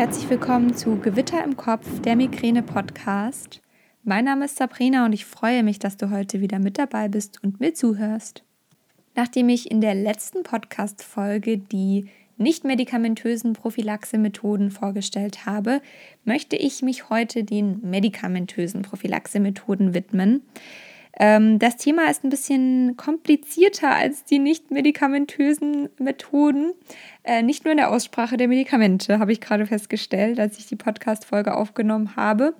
Herzlich willkommen zu Gewitter im Kopf, der Migräne-Podcast. Mein Name ist Sabrina und ich freue mich, dass du heute wieder mit dabei bist und mir zuhörst. Nachdem ich in der letzten Podcast-Folge die nicht medikamentösen Prophylaxe-Methoden vorgestellt habe, möchte ich mich heute den medikamentösen Prophylaxe-Methoden widmen. Ähm, das Thema ist ein bisschen komplizierter als die nicht medikamentösen Methoden. Äh, nicht nur in der Aussprache der Medikamente, habe ich gerade festgestellt, als ich die Podcast-Folge aufgenommen habe.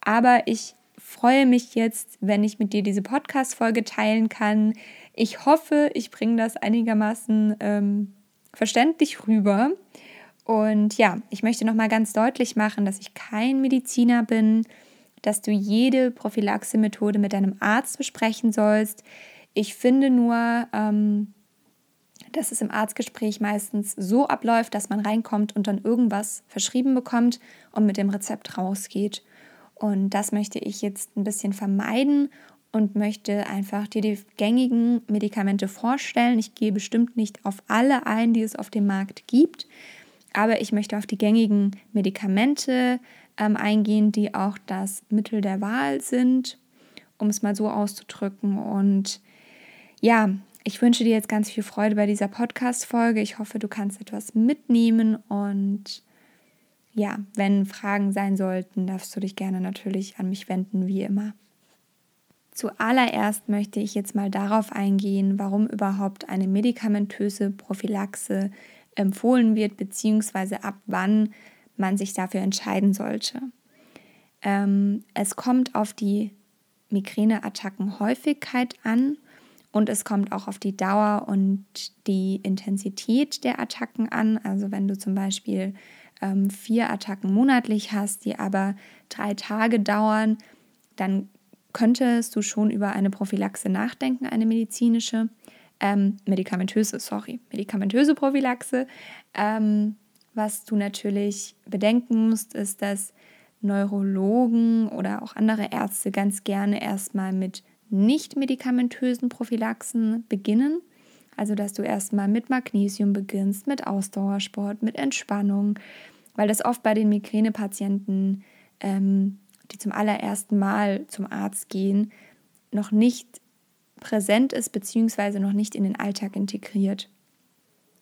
Aber ich freue mich jetzt, wenn ich mit dir diese Podcast-Folge teilen kann. Ich hoffe, ich bringe das einigermaßen ähm, verständlich rüber. Und ja, ich möchte nochmal ganz deutlich machen, dass ich kein Mediziner bin, dass du jede Prophylaxe-Methode mit deinem Arzt besprechen sollst. Ich finde nur, ähm, dass es im Arztgespräch meistens so abläuft, dass man reinkommt und dann irgendwas verschrieben bekommt und mit dem Rezept rausgeht. Und das möchte ich jetzt ein bisschen vermeiden und möchte einfach dir die gängigen Medikamente vorstellen. Ich gehe bestimmt nicht auf alle ein, die es auf dem Markt gibt, aber ich möchte auf die gängigen Medikamente ähm, eingehen, die auch das Mittel der Wahl sind, um es mal so auszudrücken. Und ja, ich wünsche dir jetzt ganz viel Freude bei dieser Podcast-Folge. Ich hoffe, du kannst etwas mitnehmen und ja, wenn Fragen sein sollten, darfst du dich gerne natürlich an mich wenden, wie immer. Zuallererst möchte ich jetzt mal darauf eingehen, warum überhaupt eine medikamentöse Prophylaxe empfohlen wird, beziehungsweise ab wann man sich dafür entscheiden sollte. Ähm, es kommt auf die Migräneattackenhäufigkeit an und es kommt auch auf die Dauer und die Intensität der Attacken an. Also wenn du zum Beispiel ähm, vier Attacken monatlich hast, die aber drei Tage dauern, dann könntest du schon über eine Prophylaxe nachdenken, eine medizinische, ähm, medikamentöse, sorry, medikamentöse Prophylaxe. Ähm, was du natürlich bedenken musst, ist, dass Neurologen oder auch andere Ärzte ganz gerne erstmal mit nicht medikamentösen Prophylaxen beginnen. Also, dass du erstmal mit Magnesium beginnst, mit Ausdauersport, mit Entspannung, weil das oft bei den Migränepatienten ähm, die zum allerersten Mal zum Arzt gehen, noch nicht präsent ist beziehungsweise noch nicht in den Alltag integriert.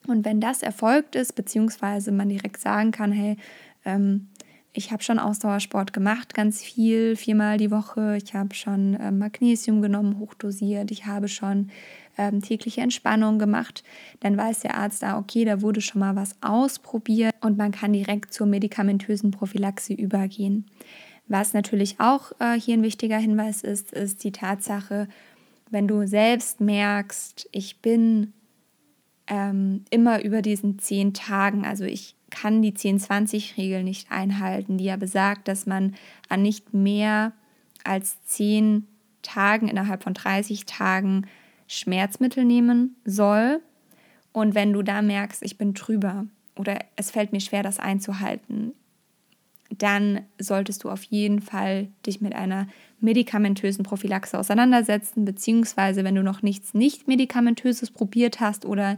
Und wenn das erfolgt ist, beziehungsweise man direkt sagen kann, hey, ähm, ich habe schon Ausdauersport gemacht, ganz viel, viermal die Woche. Ich habe schon ähm, Magnesium genommen, hochdosiert. Ich habe schon ähm, tägliche Entspannung gemacht. Dann weiß der Arzt da, okay, da wurde schon mal was ausprobiert und man kann direkt zur medikamentösen Prophylaxe übergehen. Was natürlich auch äh, hier ein wichtiger Hinweis ist, ist die Tatsache, wenn du selbst merkst, ich bin ähm, immer über diesen zehn Tagen, also ich kann die 10-20-Regel nicht einhalten, die ja besagt, dass man an nicht mehr als zehn Tagen innerhalb von 30 Tagen Schmerzmittel nehmen soll. Und wenn du da merkst, ich bin drüber oder es fällt mir schwer, das einzuhalten, dann solltest du auf jeden Fall dich mit einer medikamentösen Prophylaxe auseinandersetzen, beziehungsweise wenn du noch nichts nicht medikamentöses probiert hast oder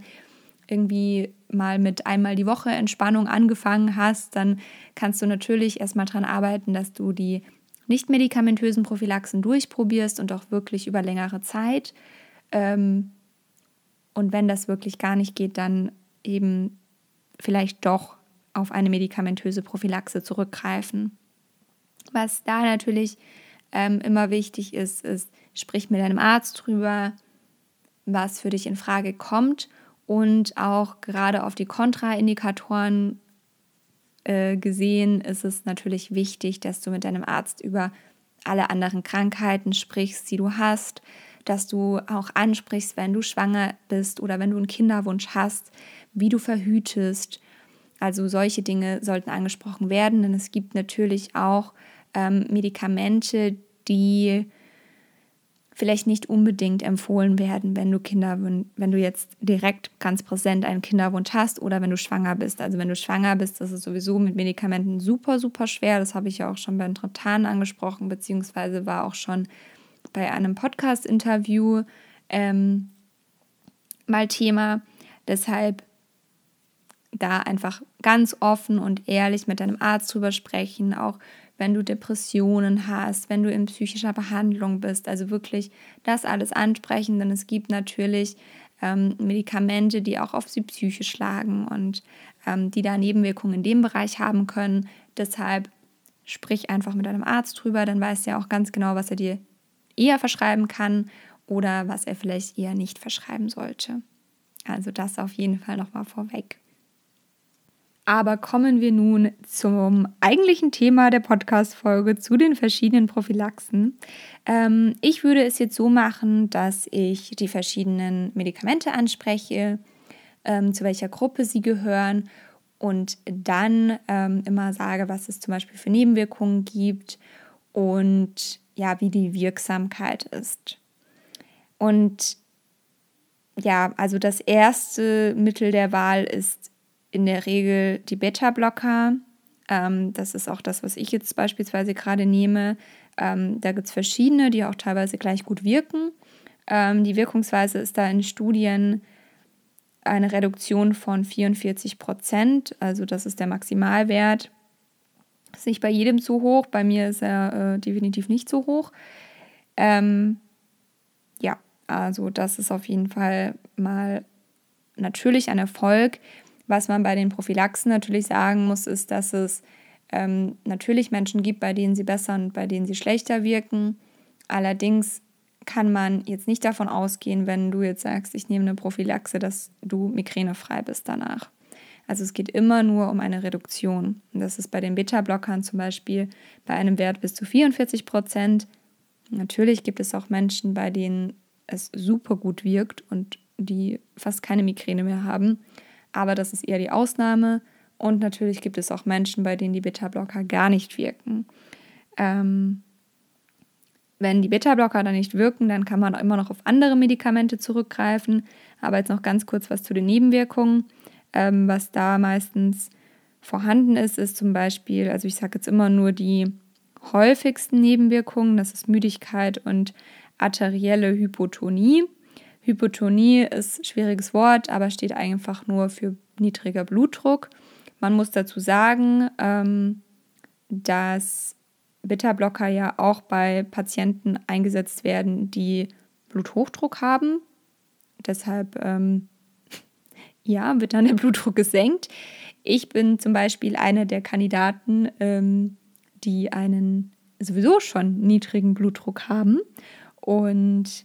irgendwie mal mit einmal die Woche Entspannung angefangen hast, dann kannst du natürlich erstmal daran arbeiten, dass du die nicht medikamentösen Prophylaxen durchprobierst und auch wirklich über längere Zeit. Ähm, und wenn das wirklich gar nicht geht, dann eben vielleicht doch auf eine medikamentöse Prophylaxe zurückgreifen. Was da natürlich ähm, immer wichtig ist, ist, sprich mit deinem Arzt drüber, was für dich in Frage kommt und auch gerade auf die Kontraindikatoren äh, gesehen ist es natürlich wichtig, dass du mit deinem Arzt über alle anderen Krankheiten sprichst, die du hast, dass du auch ansprichst, wenn du schwanger bist oder wenn du einen Kinderwunsch hast, wie du verhütest, also solche Dinge sollten angesprochen werden, denn es gibt natürlich auch ähm, Medikamente, die vielleicht nicht unbedingt empfohlen werden, wenn du Kinder, wenn du jetzt direkt ganz präsent einen Kinderwunsch hast oder wenn du schwanger bist. Also wenn du schwanger bist, das ist sowieso mit Medikamenten super, super schwer. Das habe ich ja auch schon beim Triptan angesprochen, beziehungsweise war auch schon bei einem Podcast-Interview ähm, mal Thema. Deshalb da einfach ganz offen und ehrlich mit deinem Arzt drüber sprechen, auch wenn du Depressionen hast, wenn du in psychischer Behandlung bist. Also wirklich das alles ansprechen, denn es gibt natürlich ähm, Medikamente, die auch auf die Psyche schlagen und ähm, die da Nebenwirkungen in dem Bereich haben können. Deshalb sprich einfach mit deinem Arzt drüber, dann weißt du ja auch ganz genau, was er dir eher verschreiben kann oder was er vielleicht eher nicht verschreiben sollte. Also das auf jeden Fall nochmal vorweg. Aber kommen wir nun zum eigentlichen Thema der Podcast-Folge, zu den verschiedenen Prophylaxen. Ähm, ich würde es jetzt so machen, dass ich die verschiedenen Medikamente anspreche, ähm, zu welcher Gruppe sie gehören und dann ähm, immer sage, was es zum Beispiel für Nebenwirkungen gibt und ja, wie die Wirksamkeit ist. Und ja, also das erste Mittel der Wahl ist in der Regel die Beta-Blocker. Ähm, das ist auch das, was ich jetzt beispielsweise gerade nehme. Ähm, da gibt es verschiedene, die auch teilweise gleich gut wirken. Ähm, die Wirkungsweise ist da in Studien eine Reduktion von 44 Prozent. Also das ist der Maximalwert. Ist nicht bei jedem so hoch. Bei mir ist er äh, definitiv nicht so hoch. Ähm, ja, also das ist auf jeden Fall mal natürlich ein Erfolg. Was man bei den Prophylaxen natürlich sagen muss, ist, dass es ähm, natürlich Menschen gibt, bei denen sie besser und bei denen sie schlechter wirken. Allerdings kann man jetzt nicht davon ausgehen, wenn du jetzt sagst, ich nehme eine Prophylaxe, dass du migränefrei bist danach. Also es geht immer nur um eine Reduktion. Und das ist bei den Beta-Blockern zum Beispiel bei einem Wert bis zu 44 Prozent. Natürlich gibt es auch Menschen, bei denen es super gut wirkt und die fast keine Migräne mehr haben aber das ist eher die Ausnahme. Und natürlich gibt es auch Menschen, bei denen die Beta-Blocker gar nicht wirken. Ähm, wenn die Beta-Blocker dann nicht wirken, dann kann man immer noch auf andere Medikamente zurückgreifen. Aber jetzt noch ganz kurz was zu den Nebenwirkungen. Ähm, was da meistens vorhanden ist, ist zum Beispiel, also ich sage jetzt immer nur die häufigsten Nebenwirkungen, das ist Müdigkeit und arterielle Hypotonie. Hypotonie ist ein schwieriges Wort, aber steht einfach nur für niedriger Blutdruck. Man muss dazu sagen, ähm, dass Beta-Blocker ja auch bei Patienten eingesetzt werden, die Bluthochdruck haben. Deshalb ähm, ja, wird dann der Blutdruck gesenkt. Ich bin zum Beispiel eine der Kandidaten, ähm, die einen sowieso schon niedrigen Blutdruck haben. Und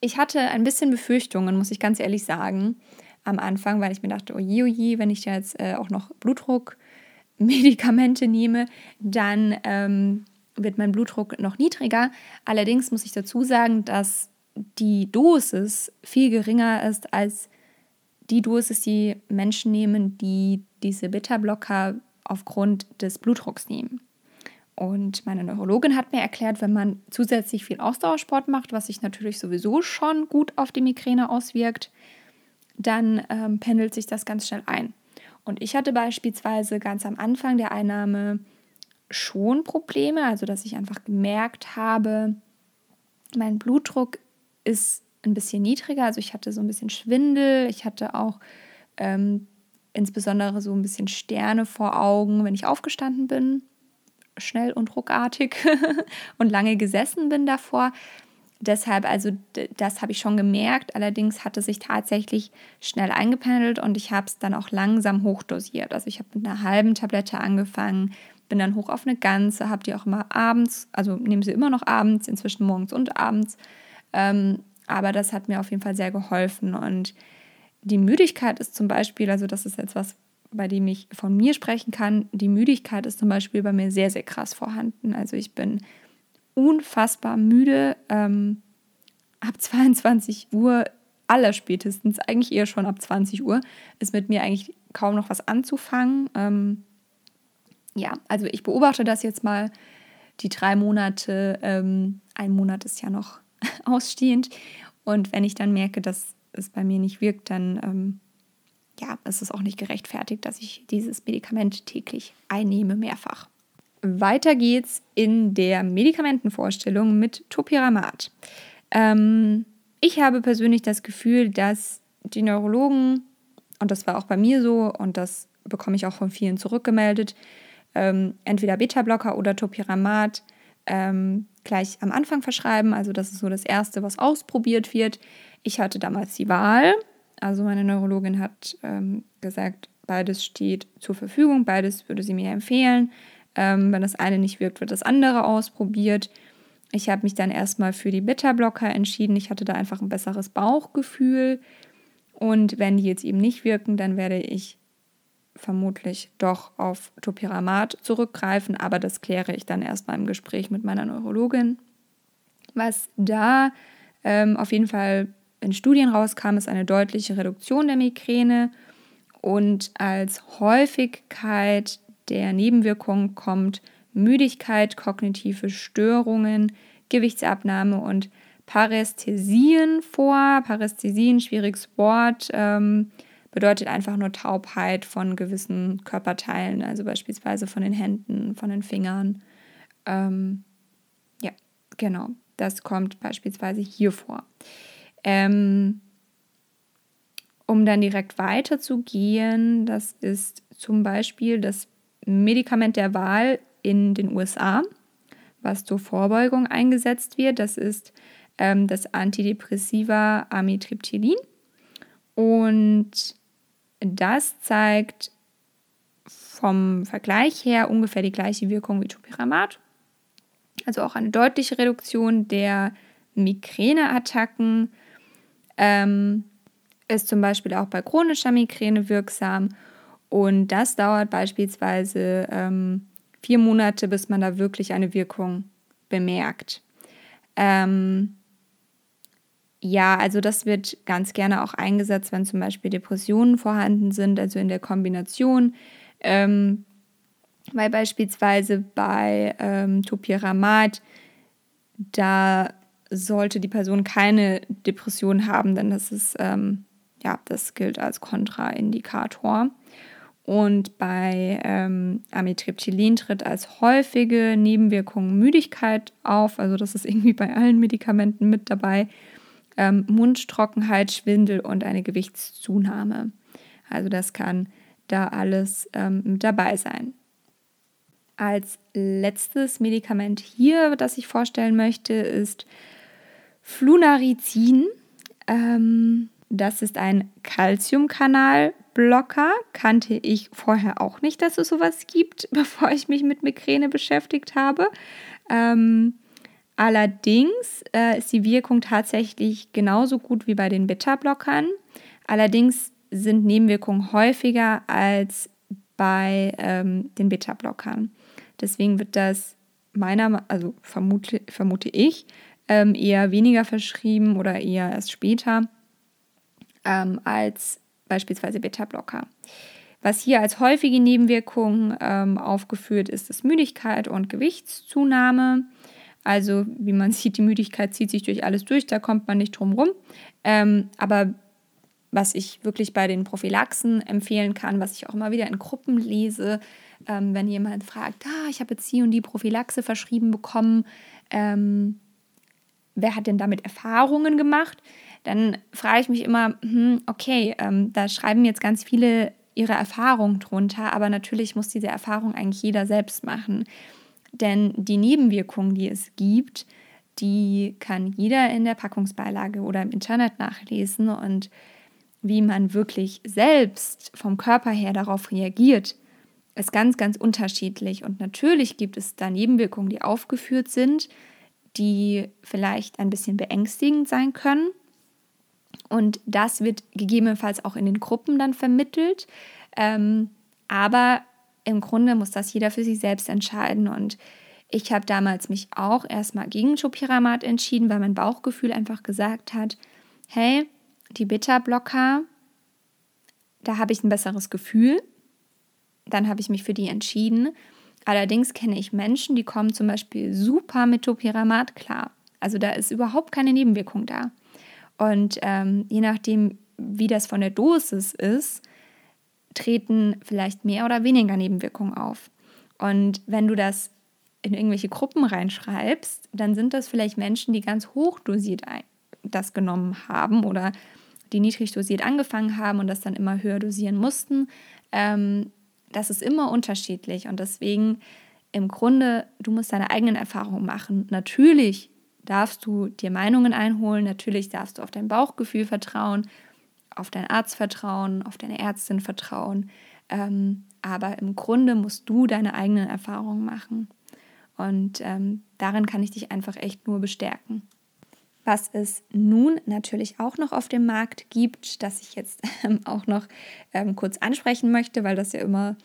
ich hatte ein bisschen Befürchtungen, muss ich ganz ehrlich sagen, am Anfang, weil ich mir dachte, oje, oje, wenn ich jetzt äh, auch noch Blutdruckmedikamente nehme, dann ähm, wird mein Blutdruck noch niedriger. Allerdings muss ich dazu sagen, dass die Dosis viel geringer ist als die Dosis, die Menschen nehmen, die diese Beta-Blocker aufgrund des Blutdrucks nehmen. Und meine Neurologin hat mir erklärt, wenn man zusätzlich viel Ausdauersport macht, was sich natürlich sowieso schon gut auf die Migräne auswirkt, dann ähm, pendelt sich das ganz schnell ein. Und ich hatte beispielsweise ganz am Anfang der Einnahme schon Probleme, also dass ich einfach gemerkt habe, mein Blutdruck ist ein bisschen niedriger, also ich hatte so ein bisschen Schwindel, ich hatte auch ähm, insbesondere so ein bisschen Sterne vor Augen, wenn ich aufgestanden bin schnell und ruckartig und lange gesessen bin davor. Deshalb, also das habe ich schon gemerkt. Allerdings hat es sich tatsächlich schnell eingependelt und ich habe es dann auch langsam hochdosiert. Also ich habe mit einer halben Tablette angefangen, bin dann hoch auf eine ganze, habe die auch immer abends, also nehme sie immer noch abends, inzwischen morgens und abends. Ähm, aber das hat mir auf jeden Fall sehr geholfen. Und die Müdigkeit ist zum Beispiel, also das ist jetzt was, bei dem ich von mir sprechen kann, die Müdigkeit ist zum Beispiel bei mir sehr, sehr krass vorhanden. Also ich bin unfassbar müde. Ähm, ab 22 Uhr, allerspätestens, eigentlich eher schon ab 20 Uhr, ist mit mir eigentlich kaum noch was anzufangen. Ähm, ja, also ich beobachte das jetzt mal die drei Monate. Ähm, ein Monat ist ja noch ausstehend. Und wenn ich dann merke, dass es bei mir nicht wirkt, dann ähm, ja, es ist auch nicht gerechtfertigt, dass ich dieses Medikament täglich einnehme, mehrfach. Weiter geht's in der Medikamentenvorstellung mit Topiramat. Ähm, ich habe persönlich das Gefühl, dass die Neurologen und das war auch bei mir so und das bekomme ich auch von vielen zurückgemeldet, ähm, entweder Beta-Blocker oder Topiramat ähm, gleich am Anfang verschreiben. Also das ist so das Erste, was ausprobiert wird. Ich hatte damals die Wahl. Also meine Neurologin hat ähm, gesagt, beides steht zur Verfügung, beides würde sie mir empfehlen. Ähm, wenn das eine nicht wirkt, wird das andere ausprobiert. Ich habe mich dann erstmal für die Beta-Blocker entschieden. Ich hatte da einfach ein besseres Bauchgefühl. Und wenn die jetzt eben nicht wirken, dann werde ich vermutlich doch auf Topiramat zurückgreifen, aber das kläre ich dann erstmal im Gespräch mit meiner Neurologin. Was da ähm, auf jeden Fall in Studien rauskam, ist eine deutliche Reduktion der Migräne und als Häufigkeit der Nebenwirkungen kommt Müdigkeit, kognitive Störungen, Gewichtsabnahme und Parästhesien vor. Parästhesien, schwieriges Wort. Ähm, bedeutet einfach nur Taubheit von gewissen Körperteilen, also beispielsweise von den Händen, von den Fingern. Ähm, ja, genau, das kommt beispielsweise hier vor. Ähm, um dann direkt weiterzugehen, das ist zum Beispiel das Medikament der Wahl in den USA, was zur Vorbeugung eingesetzt wird. Das ist ähm, das Antidepressiva Amitriptylin. Und das zeigt vom Vergleich her ungefähr die gleiche Wirkung wie Topiramat. Also auch eine deutliche Reduktion der Migräneattacken. Ähm, ist zum Beispiel auch bei chronischer Migräne wirksam. Und das dauert beispielsweise ähm, vier Monate, bis man da wirklich eine Wirkung bemerkt. Ähm, ja, also das wird ganz gerne auch eingesetzt, wenn zum Beispiel Depressionen vorhanden sind, also in der Kombination. Ähm, weil beispielsweise bei ähm, Topiramat, da sollte die Person keine Depression haben, denn das ist, ähm, ja, das gilt als Kontraindikator. Und bei ähm, Amitriptylin tritt als häufige Nebenwirkung Müdigkeit auf. Also das ist irgendwie bei allen Medikamenten mit dabei ähm, Mundtrockenheit, Schwindel und eine Gewichtszunahme. Also das kann da alles ähm, dabei sein. Als letztes Medikament hier, das ich vorstellen möchte, ist Flunarizin. Ähm, das ist ein Calciumkanalblocker. Kannte ich vorher auch nicht, dass es sowas gibt, bevor ich mich mit Migräne beschäftigt habe. Ähm, Allerdings äh, ist die Wirkung tatsächlich genauso gut wie bei den Beta-Blockern. Allerdings sind Nebenwirkungen häufiger als bei ähm, den Beta-Blockern. Deswegen wird das meiner, also vermute, vermute ich, ähm, eher weniger verschrieben oder eher erst später ähm, als beispielsweise Beta-Blocker. Was hier als häufige Nebenwirkung ähm, aufgeführt ist, ist Müdigkeit und Gewichtszunahme. Also, wie man sieht, die Müdigkeit zieht sich durch alles durch, da kommt man nicht drum rum. Ähm, aber was ich wirklich bei den Prophylaxen empfehlen kann, was ich auch immer wieder in Gruppen lese, ähm, wenn jemand fragt, ah, ich habe jetzt die und die Prophylaxe verschrieben bekommen, ähm, wer hat denn damit Erfahrungen gemacht? Dann frage ich mich immer, hm, okay, ähm, da schreiben jetzt ganz viele ihre Erfahrungen drunter, aber natürlich muss diese Erfahrung eigentlich jeder selbst machen. Denn die Nebenwirkungen, die es gibt, die kann jeder in der Packungsbeilage oder im Internet nachlesen und wie man wirklich selbst vom Körper her darauf reagiert, ist ganz, ganz unterschiedlich. Und natürlich gibt es da Nebenwirkungen, die aufgeführt sind, die vielleicht ein bisschen beängstigend sein können. Und das wird gegebenenfalls auch in den Gruppen dann vermittelt. Ähm, aber im Grunde muss das jeder für sich selbst entscheiden. Und ich habe damals mich auch erstmal gegen Topiramat entschieden, weil mein Bauchgefühl einfach gesagt hat, hey, die Beta-Blocker, da habe ich ein besseres Gefühl. Dann habe ich mich für die entschieden. Allerdings kenne ich Menschen, die kommen zum Beispiel super mit Topiramat klar. Also da ist überhaupt keine Nebenwirkung da. Und ähm, je nachdem, wie das von der Dosis ist, treten vielleicht mehr oder weniger Nebenwirkungen auf. Und wenn du das in irgendwelche Gruppen reinschreibst, dann sind das vielleicht Menschen, die ganz hoch dosiert das genommen haben oder die niedrig dosiert angefangen haben und das dann immer höher dosieren mussten. Ähm, das ist immer unterschiedlich und deswegen im Grunde, du musst deine eigenen Erfahrungen machen. Natürlich darfst du dir Meinungen einholen, natürlich darfst du auf dein Bauchgefühl vertrauen, auf deinen Arzt vertrauen, auf deine Ärztin vertrauen. Ähm, aber im Grunde musst du deine eigenen Erfahrungen machen. Und ähm, darin kann ich dich einfach echt nur bestärken. Was es nun natürlich auch noch auf dem Markt gibt, das ich jetzt ähm, auch noch ähm, kurz ansprechen möchte, weil das ja immer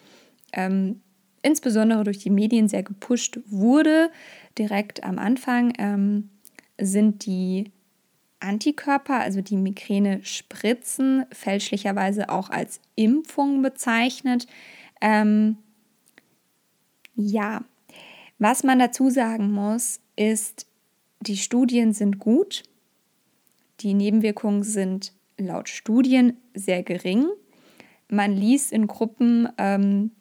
ähm, insbesondere durch die Medien sehr gepusht wurde, direkt am Anfang, ähm, sind die Antikörper, also die Migräne-Spritzen, fälschlicherweise auch als Impfung bezeichnet. Ähm, ja, was man dazu sagen muss, ist, die Studien sind gut, die Nebenwirkungen sind laut Studien sehr gering. Man liest in Gruppen ähm,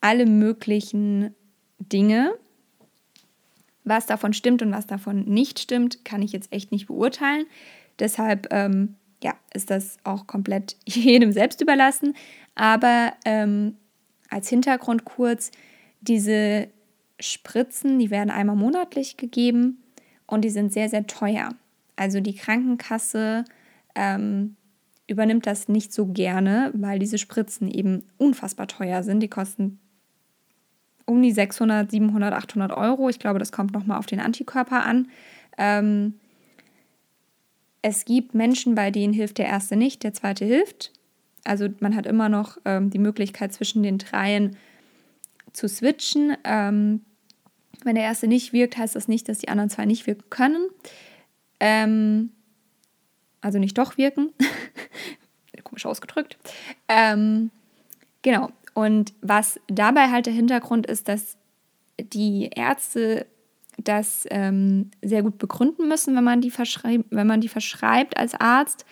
alle möglichen Dinge. Was davon stimmt und was davon nicht stimmt, kann ich jetzt echt nicht beurteilen. Deshalb ähm, ja, ist das auch komplett jedem selbst überlassen. Aber ähm, als Hintergrund kurz, diese Spritzen, die werden einmal monatlich gegeben und die sind sehr, sehr teuer. Also die Krankenkasse ähm, übernimmt das nicht so gerne, weil diese Spritzen eben unfassbar teuer sind. Die kosten um die 600, 700, 800 Euro. Ich glaube, das kommt nochmal auf den Antikörper an. Ähm, es gibt Menschen, bei denen hilft der erste nicht, der zweite hilft. Also man hat immer noch ähm, die Möglichkeit zwischen den dreien zu switchen. Ähm, wenn der erste nicht wirkt, heißt das nicht, dass die anderen zwei nicht wirken können. Ähm, also nicht doch wirken. Komisch ausgedrückt. Ähm, genau. Und was dabei halt der Hintergrund ist, dass die Ärzte das ähm, sehr gut begründen müssen, wenn man die, verschreib wenn man die verschreibt als Arzt,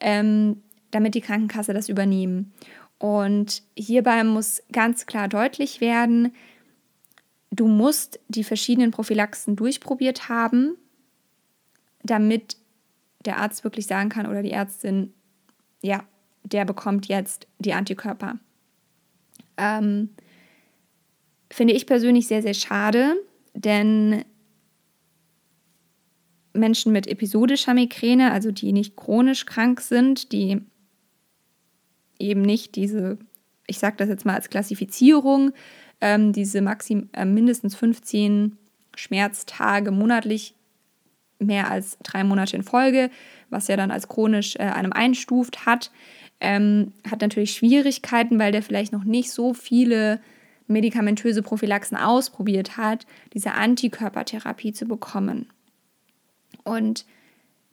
ähm, damit die Krankenkasse das übernehmen. Und hierbei muss ganz klar deutlich werden, du musst die verschiedenen Prophylaxen durchprobiert haben, damit der Arzt wirklich sagen kann oder die Ärztin, ja, der bekommt jetzt die Antikörper. Ähm, finde ich persönlich sehr, sehr schade, denn Menschen mit episodischer Migräne, also die nicht chronisch krank sind, die eben nicht diese, ich sage das jetzt mal als Klassifizierung, ähm, diese maxim, äh, mindestens 15 Schmerztage monatlich, mehr als drei Monate in Folge, was ja dann als chronisch äh, einem einstuft hat, ähm, hat natürlich Schwierigkeiten, weil der vielleicht noch nicht so viele medikamentöse Prophylaxen ausprobiert hat, diese Antikörpertherapie zu bekommen. Und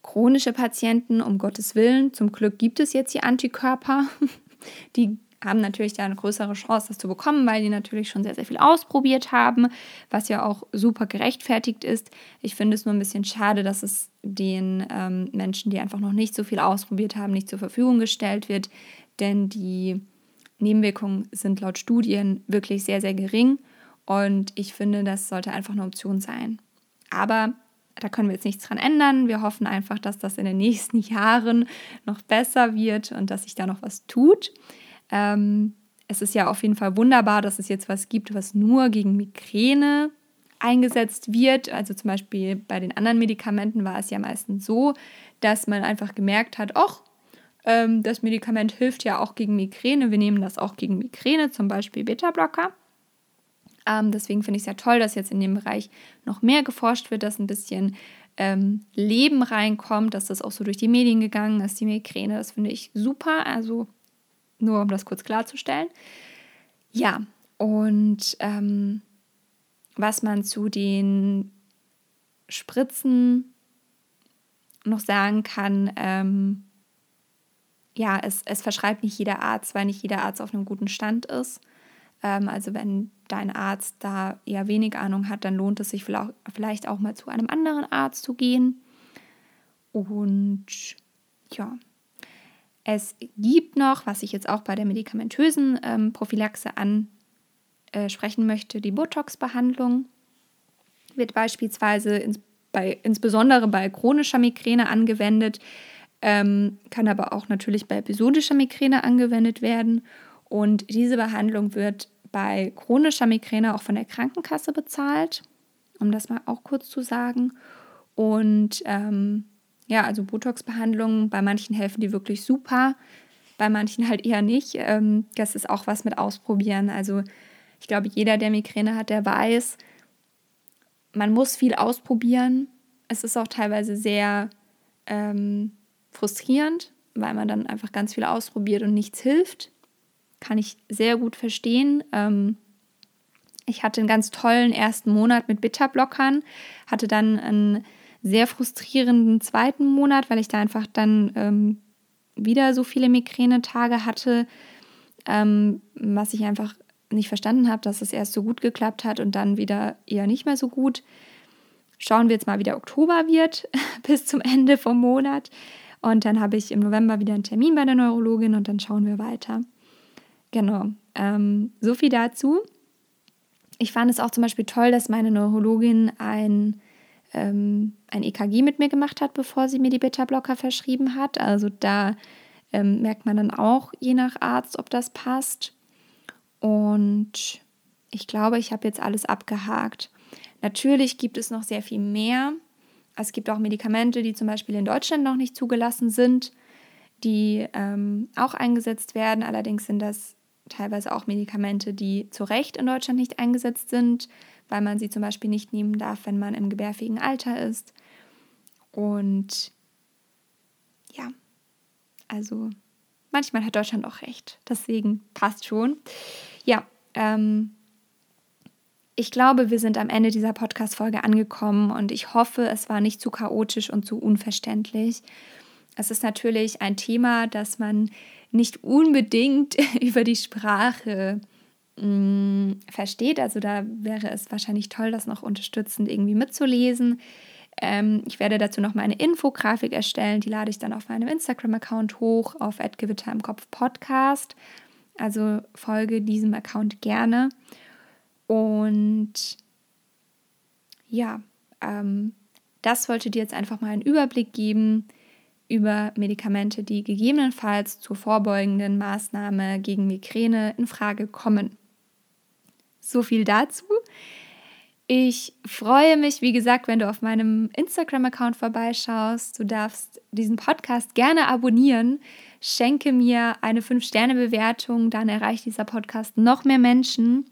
chronische Patienten, um Gottes Willen, zum Glück gibt es jetzt die Antikörper, die haben natürlich da eine größere Chance, das zu bekommen, weil die natürlich schon sehr, sehr viel ausprobiert haben, was ja auch super gerechtfertigt ist. Ich finde es nur ein bisschen schade, dass es den ähm, Menschen, die einfach noch nicht so viel ausprobiert haben, nicht zur Verfügung gestellt wird, denn die Nebenwirkungen sind laut Studien wirklich sehr, sehr gering und ich finde, das sollte einfach eine Option sein. Aber da können wir jetzt nichts dran ändern. Wir hoffen einfach, dass das in den nächsten Jahren noch besser wird und dass sich da noch was tut. Ähm, es ist ja auf jeden Fall wunderbar, dass es jetzt was gibt, was nur gegen Migräne eingesetzt wird. Also zum Beispiel bei den anderen Medikamenten war es ja meistens so, dass man einfach gemerkt hat, ach, ähm, das Medikament hilft ja auch gegen Migräne. Wir nehmen das auch gegen Migräne, zum Beispiel Beta-Blocker. Ähm, deswegen finde ich es ja toll, dass jetzt in dem Bereich noch mehr geforscht wird, dass ein bisschen ähm, Leben reinkommt, dass das auch so durch die Medien gegangen ist, die Migräne. Das finde ich super. Also nur um das kurz klarzustellen. Ja, und ähm, was man zu den Spritzen noch sagen kann, ähm, ja, es, es verschreibt nicht jeder Arzt, weil nicht jeder Arzt auf einem guten Stand ist. Ähm, also wenn dein Arzt da eher wenig Ahnung hat, dann lohnt es sich vielleicht auch mal zu einem anderen Arzt zu gehen. Und ja, es gibt noch, was ich jetzt auch bei der medikamentösen ähm, Prophylaxe ansprechen möchte, die Botox-Behandlung. Wird beispielsweise ins, bei, insbesondere bei chronischer Migräne angewendet. ähm, kann aber auch natürlich bei episodischer Migräne angewendet werden. Und diese Behandlung wird bei chronischer Migräne auch von der Krankenkasse bezahlt, um das mal auch kurz zu sagen. Und ähm, ja, also Botox-Behandlungen, bei manchen helfen die wirklich super, bei manchen halt eher nicht. Ähm, das ist auch was mit Ausprobieren. Also ich glaube, jeder, der Migräne hat, der weiß, man muss viel ausprobieren. Es ist auch teilweise sehr ähm, frustrierend, weil man dann einfach ganz viel ausprobiert und nichts hilft. Kann ich sehr gut verstehen. Ähm, ich hatte einen ganz tollen ersten Monat mit Bitterblockern, hatte dann einen sehr frustrierenden zweiten Monat, weil ich da einfach dann ähm, wieder so viele Migränetage hatte, ähm, was ich einfach nicht verstanden habe, dass es erst so gut geklappt hat und dann wieder eher nicht mehr so gut. Schauen wir jetzt mal, wie der Oktober wird bis zum Ende vom Monat. Und dann habe ich im November wieder einen Termin bei der Neurologin und dann schauen wir weiter. Genau, ähm, so viel dazu. Ich fand es auch zum Beispiel toll, dass meine Neurologin ein, ähm, ein EKG mit mir gemacht hat, bevor sie mir die Beta-Blocker verschrieben hat. Also da ähm, merkt man dann auch je nach Arzt, ob das passt. Und ich glaube, ich habe jetzt alles abgehakt. Natürlich gibt es noch sehr viel mehr. Es gibt auch Medikamente, die zum Beispiel in Deutschland noch nicht zugelassen sind, die ähm, auch eingesetzt werden. Allerdings sind das teilweise auch Medikamente, die zu Recht in Deutschland nicht eingesetzt sind, weil man sie zum Beispiel nicht nehmen darf, wenn man im gebärfähigen Alter ist. Und ja, also manchmal hat Deutschland auch recht. Deswegen passt schon. Ja, ähm, ich glaube, wir sind am Ende dieser Podcast-Folge angekommen und ich hoffe, es war nicht zu chaotisch und zu unverständlich. Es ist natürlich ein Thema, das man nicht unbedingt über die Sprache mh, mm, versteht. Also da wäre es wahrscheinlich toll, das noch unterstützend irgendwie mitzulesen. Ähm, ich werde dazu noch mal eine Infografik erstellen, die lade ich dann auf meinem Instagram-Account hoch, auf Gewitter im Kopf Podcast. Also folge diesem Account gerne. Und ja, ähm, das wollte dir jetzt einfach mal einen Überblick geben über Medikamente, die gegebenenfalls zur vorbeugenden Maßnahme gegen Migräne in Frage kommen. So viel dazu. Ich freue mich, wie gesagt, wenn du auf meinem Instagram-Account vorbeischaust. Du darfst diesen Podcast gerne abonnieren. Schenke mir eine 5-Sterne-Bewertung, dann erreicht dieser Podcast noch mehr Menschen.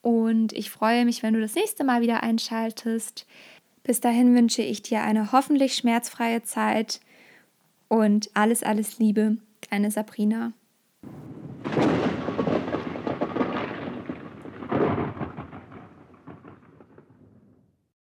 Und ich freue mich, wenn du das nächste Mal wieder einschaltest. Bis dahin wünsche ich dir eine hoffentlich schmerzfreie Zeit und alles, alles Liebe, deine Sabrina.